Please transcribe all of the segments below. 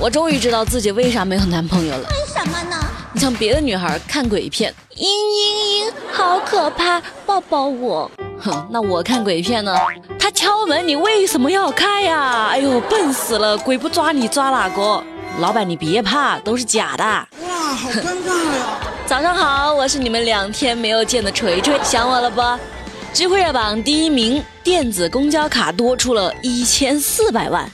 我终于知道自己为啥没有男朋友了。为什么呢？你像别的女孩看鬼片，嘤嘤嘤，好可怕，抱抱我。哼，那我看鬼片呢？他敲门，你为什么要开呀？哎呦，笨死了，鬼不抓你抓哪个？老板你别怕，都是假的。哇，好尴尬呀！早上好，我是你们两天没有见的锤锤，想我了不？知乎热榜第一名，电子公交卡多出了一千四百万。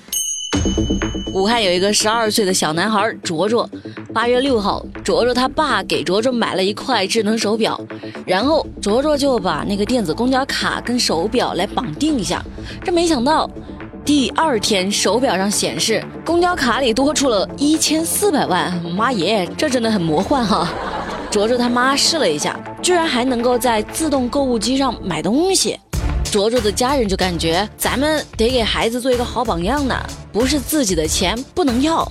武汉有一个十二岁的小男孩卓卓，八月六号，卓卓他爸给卓卓买了一块智能手表，然后卓卓就把那个电子公交卡跟手表来绑定一下，这没想到，第二天手表上显示公交卡里多出了一千四百万，妈耶，这真的很魔幻哈！卓卓他妈试了一下，居然还能够在自动购物机上买东西。卓卓的家人就感觉咱们得给孩子做一个好榜样呢，不是自己的钱不能要。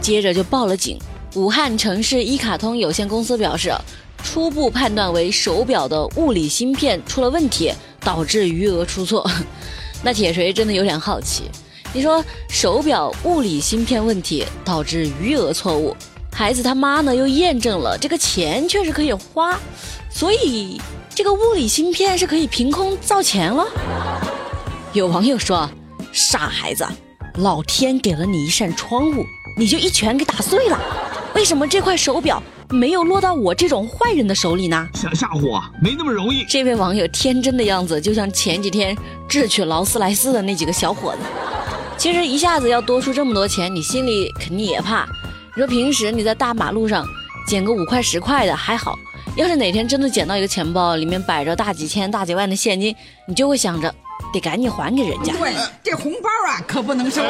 接着就报了警。武汉城市一卡通有限公司表示，初步判断为手表的物理芯片出了问题，导致余额出错。那铁锤真的有点好奇，你说手表物理芯片问题导致余额错误，孩子他妈呢又验证了这个钱确实可以花，所以。这个物理芯片是可以凭空造钱了。有网友说：“傻孩子，老天给了你一扇窗户，你就一拳给打碎了。为什么这块手表没有落到我这种坏人的手里呢？”想吓唬我，没那么容易。这位网友天真的样子，就像前几天智取劳斯莱斯的那几个小伙子。其实一下子要多出这么多钱，你心里肯定也怕。你说平时你在大马路上捡个五块十块的还好。要是哪天真的捡到一个钱包，里面摆着大几千、大几万的现金，你就会想着得赶紧还给人家。对，这红包啊可不能收。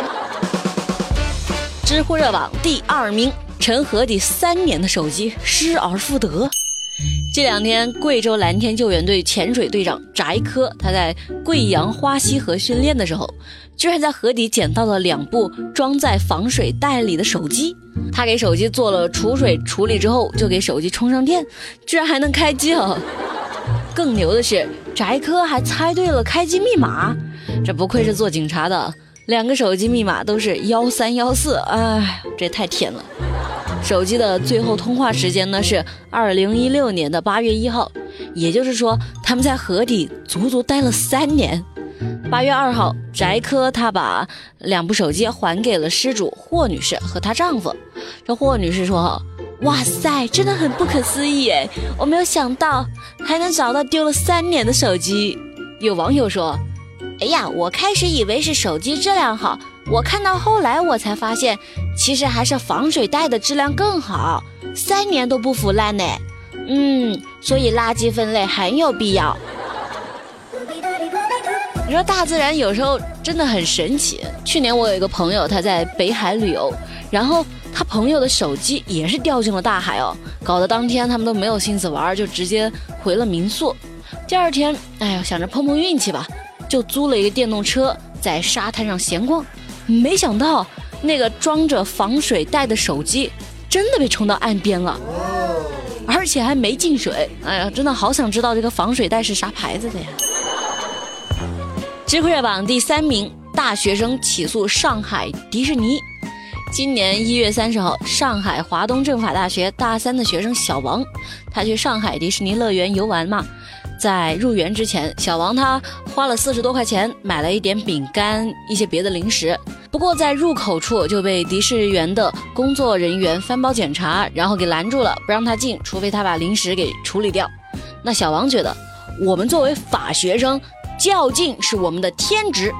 知乎热榜第二名，陈和第三年的手机失而复得。这两天，贵州蓝天救援队潜水队长翟科，他在贵阳花溪河训练的时候，居然在河底捡到了两部装在防水袋里的手机。他给手机做了储水处理之后，就给手机充上电，居然还能开机啊！更牛的是，翟科还猜对了开机密码，这不愧是做警察的，两个手机密码都是幺三幺四，哎，这也太甜了。手机的最后通话时间呢是二零一六年的八月一号，也就是说他们在河底足足待了三年。八月二号，翟科他把两部手机还给了失主霍女士和她丈夫。这霍女士说：“哇塞，真的很不可思议哎，我没有想到还能找到丢了三年的手机。”有网友说：“哎呀，我开始以为是手机质量好。”我看到后来，我才发现，其实还是防水袋的质量更好，三年都不腐烂呢。嗯，所以垃圾分类很有必要。你说大自然有时候真的很神奇。去年我有一个朋友，他在北海旅游，然后他朋友的手机也是掉进了大海哦，搞得当天他们都没有心思玩，就直接回了民宿。第二天，哎呀，想着碰碰运气吧，就租了一个电动车在沙滩上闲逛。没想到那个装着防水袋的手机真的被冲到岸边了，而且还没进水。哎呀，真的好想知道这个防水袋是啥牌子的呀！知乎热榜第三名，大学生起诉上海迪士尼。今年一月三十号，上海华东政法大学大三的学生小王，他去上海迪士尼乐园游玩嘛。在入园之前，小王他花了四十多块钱买了一点饼干、一些别的零食。不过在入口处就被迪士园的工作人员翻包检查，然后给拦住了，不让他进，除非他把零食给处理掉。那小王觉得，我们作为法学生，较劲是我们的天职。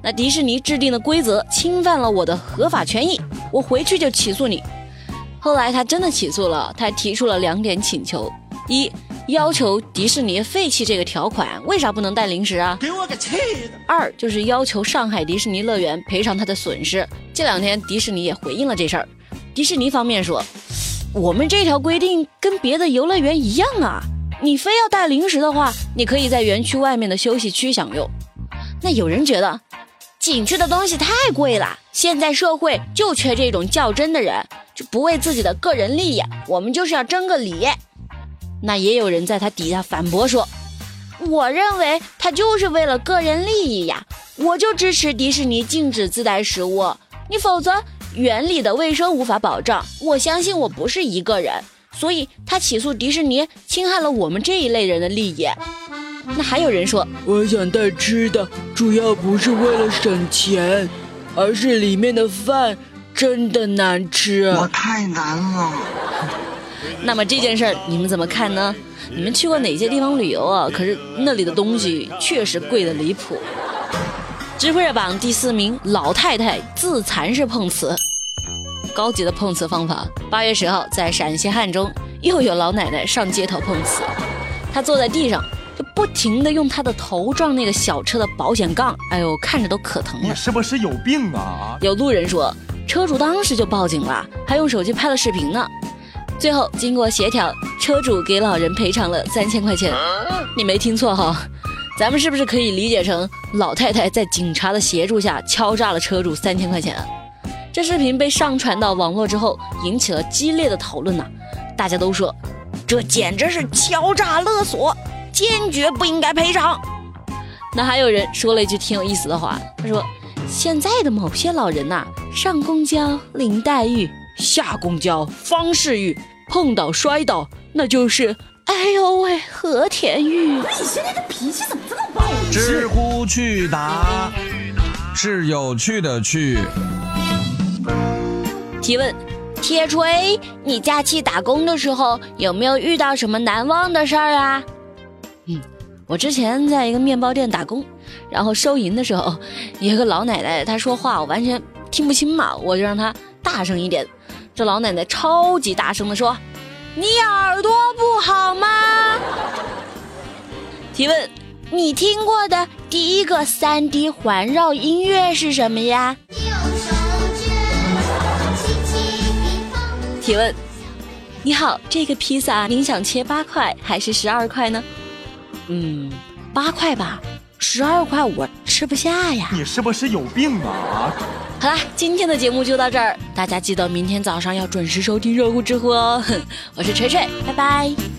那迪士尼制定的规则侵犯了我的合法权益，我回去就起诉你。后来他真的起诉了，他提出了两点请求：一。要求迪士尼废弃这个条款，为啥不能带零食啊？给我个气的！二就是要求上海迪士尼乐园赔偿他的损失。这两天迪士尼也回应了这事儿，迪士尼方面说，我们这条规定跟别的游乐园一样啊，你非要带零食的话，你可以在园区外面的休息区享用。那有人觉得，景区的东西太贵了，现在社会就缺这种较真的人，就不为自己的个人利益，我们就是要争个理。那也有人在他底下反驳说：“我认为他就是为了个人利益呀，我就支持迪士尼禁止自带食物，你否则园里的卫生无法保障，我相信我不是一个人，所以他起诉迪士尼侵害了我们这一类人的利益。那还有人说，我想带吃的，主要不是为了省钱，而是里面的饭真的难吃。我太难了。那么这件事儿你们怎么看呢？你们去过哪些地方旅游啊？可是那里的东西确实贵的离谱。知乎热榜第四名，老太太自残式碰瓷，高级的碰瓷方法。八月十号，在陕西汉中，又有老奶奶上街头碰瓷。她坐在地上，就不停的用她的头撞那个小车的保险杠，哎呦，看着都可疼了。你是不是有病啊？有路人说，车主当时就报警了，还用手机拍了视频呢。最后经过协调，车主给老人赔偿了三千块钱。你没听错哈。咱们是不是可以理解成老太太在警察的协助下敲诈了车主三千块钱？这视频被上传到网络之后，引起了激烈的讨论呐！大家都说这简直是敲诈勒索，坚决不应该赔偿。那还有人说了一句挺有意思的话，他说：“现在的某些老人呐，上公交林黛玉，下公交方世玉，碰倒摔倒那就是。”哎呦喂，和田玉！你现在的脾气怎么这么暴？知乎去答是有趣的去。提问：铁锤，你假期打工的时候有没有遇到什么难忘的事儿啊？嗯，我之前在一个面包店打工，然后收银的时候，有个老奶奶她说话我完全听不清嘛，我就让她大声一点。这老奶奶超级大声的说。你耳朵不好吗？提问：你听过的第一个三 D 环绕音乐是什么呀？提问：你好，这个披萨您想切八块还是十二块呢？嗯，八块吧，十二块我吃不下呀。你是不是有病啊？好啦，今天的节目就到这儿，大家记得明天早上要准时收听热乎知乎哦。我是锤锤，拜拜。